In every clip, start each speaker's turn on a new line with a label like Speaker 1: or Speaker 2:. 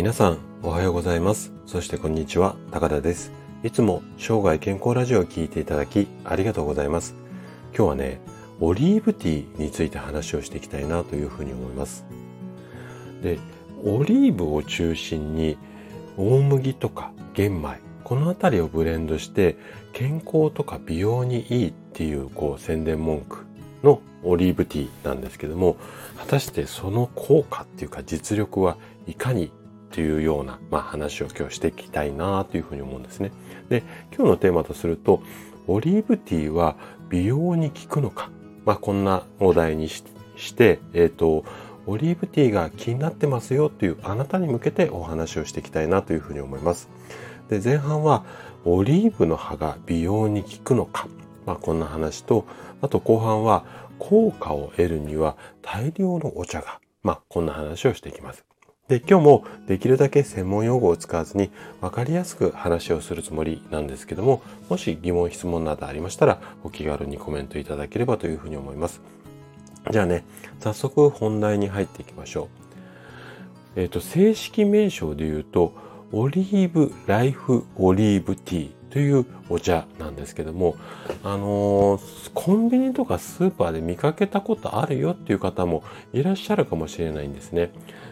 Speaker 1: 皆さんおはようございます。そしてこんにちは高田です。いつも生涯健康ラジオを聞いていただきありがとうございます。今日はねオリーブティーについて話をしていきたいなというふうに思います。でオリーブを中心に大麦とか玄米この辺りをブレンドして健康とか美容にいいっていうこう宣伝文句のオリーブティーなんですけども果たしてその効果っていうか実力はいかにっていうような、まあ、話を今日していきたいなというふうに思うんですね。で今日のテーマとするとオリーブティーは美容に効くのか、まあ、こんなお題にして、えっ、ー、とオリーブティーが気になってますよというあなたに向けてお話をしていきたいなというふうに思います。で前半はオリーブの葉が美容に効くのか、まあ、こんな話とあと後半は効果を得るには大量のお茶が、まあ、こんな話をしていきます。で、今日もできるだけ専門用語を使わずに分かりやすく話をするつもりなんですけども、もし疑問、質問などありましたら、お気軽にコメントいただければというふうに思います。じゃあね、早速本題に入っていきましょう。えっ、ー、と、正式名称で言うと、オリーブライフオリーブティーというお茶なんですけども、あのー、コンビニとかスーパーで見かけたことあるよっていう方もいらっしゃるかもしれないんですね。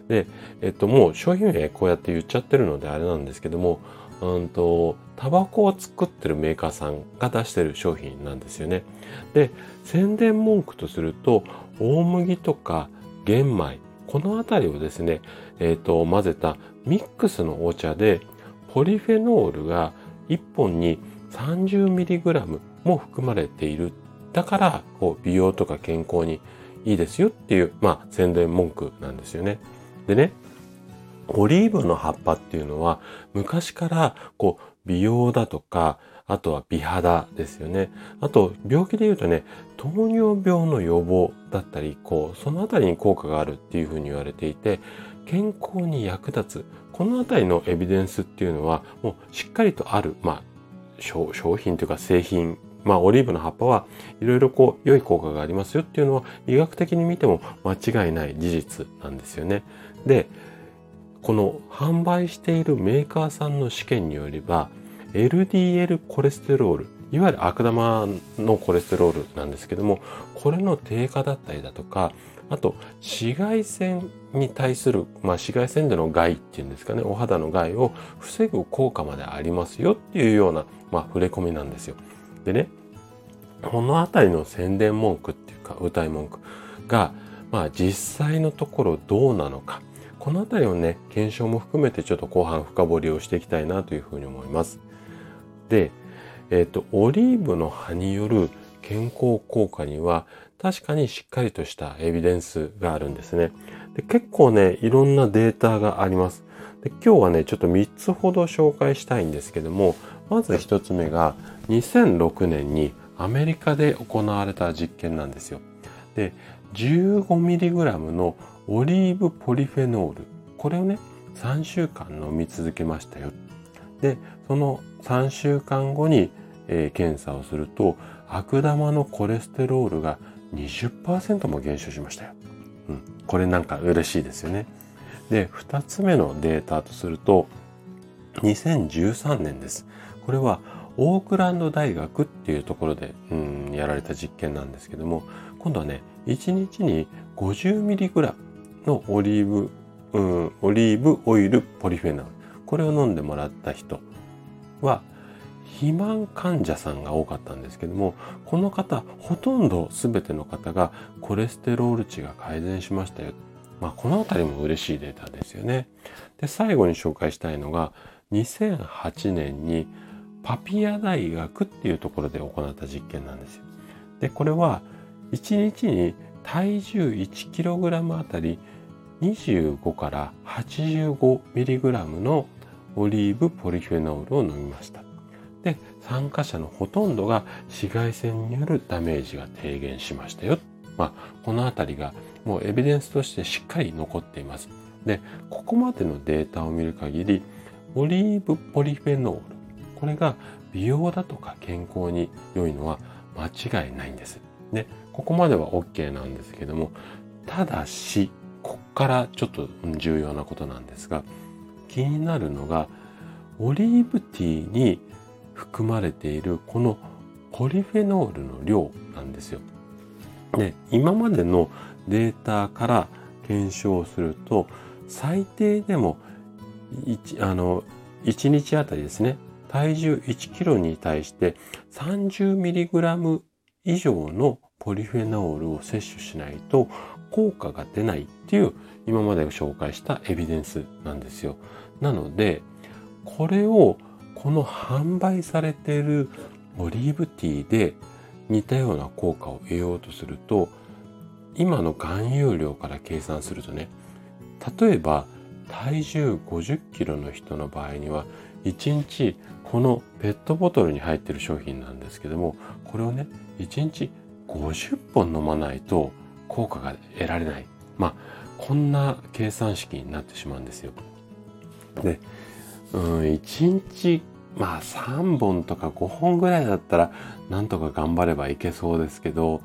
Speaker 1: で、えっと、もう商品名こうやって言っちゃってるのであれなんですけども、うんと、タバコを作ってるメーカーさんが出してる商品なんですよね。で、宣伝文句とすると、大麦とか玄米、このあたりをですね、えっ、と、混ぜたミックスのお茶で、ポリフェノールが1本に 30mg も含まれている。だから、こう美容とか健康にいいですよっていう、まあ、宣伝文句なんですよね。でね、オリーブの葉っぱっていうのは昔からこう美容だとか、あとは美肌ですよね。あと病気で言うとね、糖尿病の予防だったり、こう、そのあたりに効果があるっていうふうに言われていて、健康に役立つ。このあたりのエビデンスっていうのは、もうしっかりとある、まあ、商品というか製品、まあ、オリーブの葉っぱはいろいろこう、良い効果がありますよっていうのは、医学的に見ても間違いない事実なんですよね。で、この販売しているメーカーさんの試験によれば、LDL コレステロール、いわゆる悪玉のコレステロールなんですけども、これの低下だったりだとか、あと、紫外線に対する、まあ、紫外線での害っていうんですかね、お肌の害を防ぐ効果までありますよっていうような、まあ、触れ込みなんですよ。でね、このあたりの宣伝文句っていうか、歌い文句が、まあ、実際のところどうなのか。このあたりをね、検証も含めてちょっと後半深掘りをしていきたいなというふうに思います。で、えっ、ー、と、オリーブの葉による健康効果には確かにしっかりとしたエビデンスがあるんですね。で結構ね、いろんなデータがあります。で今日はね、ちょっと3つほど紹介したいんですけども、まず1つ目が2006年にアメリカで行われた実験なんですよ。で、15mg のオリーブポリフェノール。これをね、3週間飲み続けましたよ。で、その3週間後に、えー、検査をすると、悪玉のコレステロールが20%も減少しましたよ。うん。これなんか嬉しいですよね。で、2つ目のデータとすると、2013年です。これはオークランド大学っていうところで、うん、やられた実験なんですけども、今度はね、1日に 50mg のオリーブ、うん、オリーブオイルポリフェナール。これを飲んでもらった人は、肥満患者さんが多かったんですけども、この方、ほとんど全ての方がコレステロール値が改善しましたよ。まあ、このあたりも嬉しいデータですよね。で、最後に紹介したいのが、2008年にパピア大学っていうところで行った実験なんですよ。で、これは1日に体重 1kg あたり25から 85mg のオリーブポリフェノールを飲みました。で、参加者のほとんどが紫外線によるダメージが低減しましたよ。まあ、このあたりがもうエビデンスとしてしっかり残っています。で、ここまでのデータを見る限り、オリーブポリフェノール、これが美容だとか健康に良いのは間違いないんです。で、ここまでは OK なんですけども、ただし、こっからちょっと重要なことなんですが、気になるのが、オリーブティーに含まれているこのポリフェノールの量なんですよ。で、今までのデータから検証すると、最低でも1、あの、1日あたりですね、体重1キロに対して 30mg 以上のポリフェノールを摂取しないと効果が出ないっていう今まで紹介したエビデンスなんですよ。なので、これをこの販売されているオリーブティーで似たような効果を得ようとすると、今の含有量から計算するとね、例えば体重50キロの人の場合には1日このペットボトルに入ってる商品なんですけどもこれをね1日50本飲まないと効果が得られない。まあこんな計算式になってしまうんですよ。でうん1日まあ3本とか5本ぐらいだったらなんとか頑張ればいけそうですけど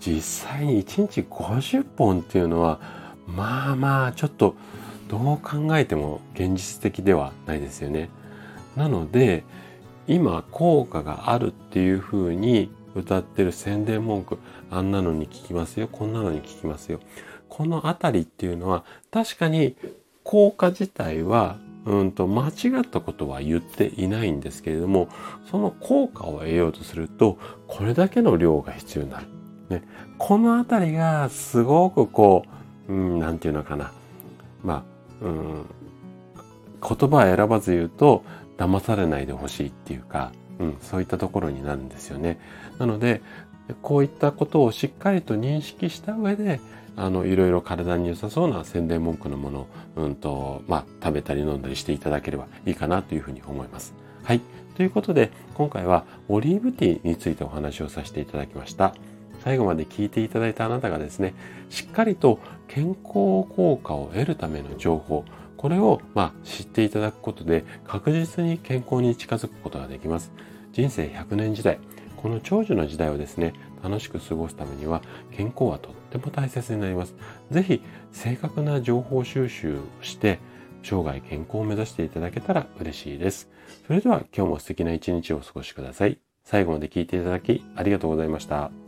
Speaker 1: 実際に1日50本っていうのはまあまあちょっとどう考えても現実的ではないですよね。なので今効果があるっていうふうに歌ってる宣伝文句あんなのに聞きますよこんなのに聞きますよこのあたりっていうのは確かに効果自体はうんと間違ったことは言っていないんですけれどもその効果を得ようとするとこれだけの量が必要になる。ね、このあたりがすごくこう、うん、なんていうのかな。まあ、うん、言葉を選ばず言うと騙されないでほしいっていうか、うん、そういったところになるんですよね。なので、こういったことをしっかりと認識した上で、あの、いろいろ体に良さそうな宣伝文句のものを、うんと、まあ、食べたり飲んだりしていただければいいかなというふうに思います。はい。ということで、今回はオリーブティーについてお話をさせていただきました。最後まで聞いていただいたあなたがですね、しっかりと健康効果を得るための情報、これを、まあ、知っていただくことで確実に健康に近づくことができます。人生100年時代、この長寿の時代をですね、楽しく過ごすためには健康はとっても大切になります。ぜひ正確な情報収集をして生涯健康を目指していただけたら嬉しいです。それでは今日も素敵な一日をお過ごしください。最後まで聞いていただきありがとうございました。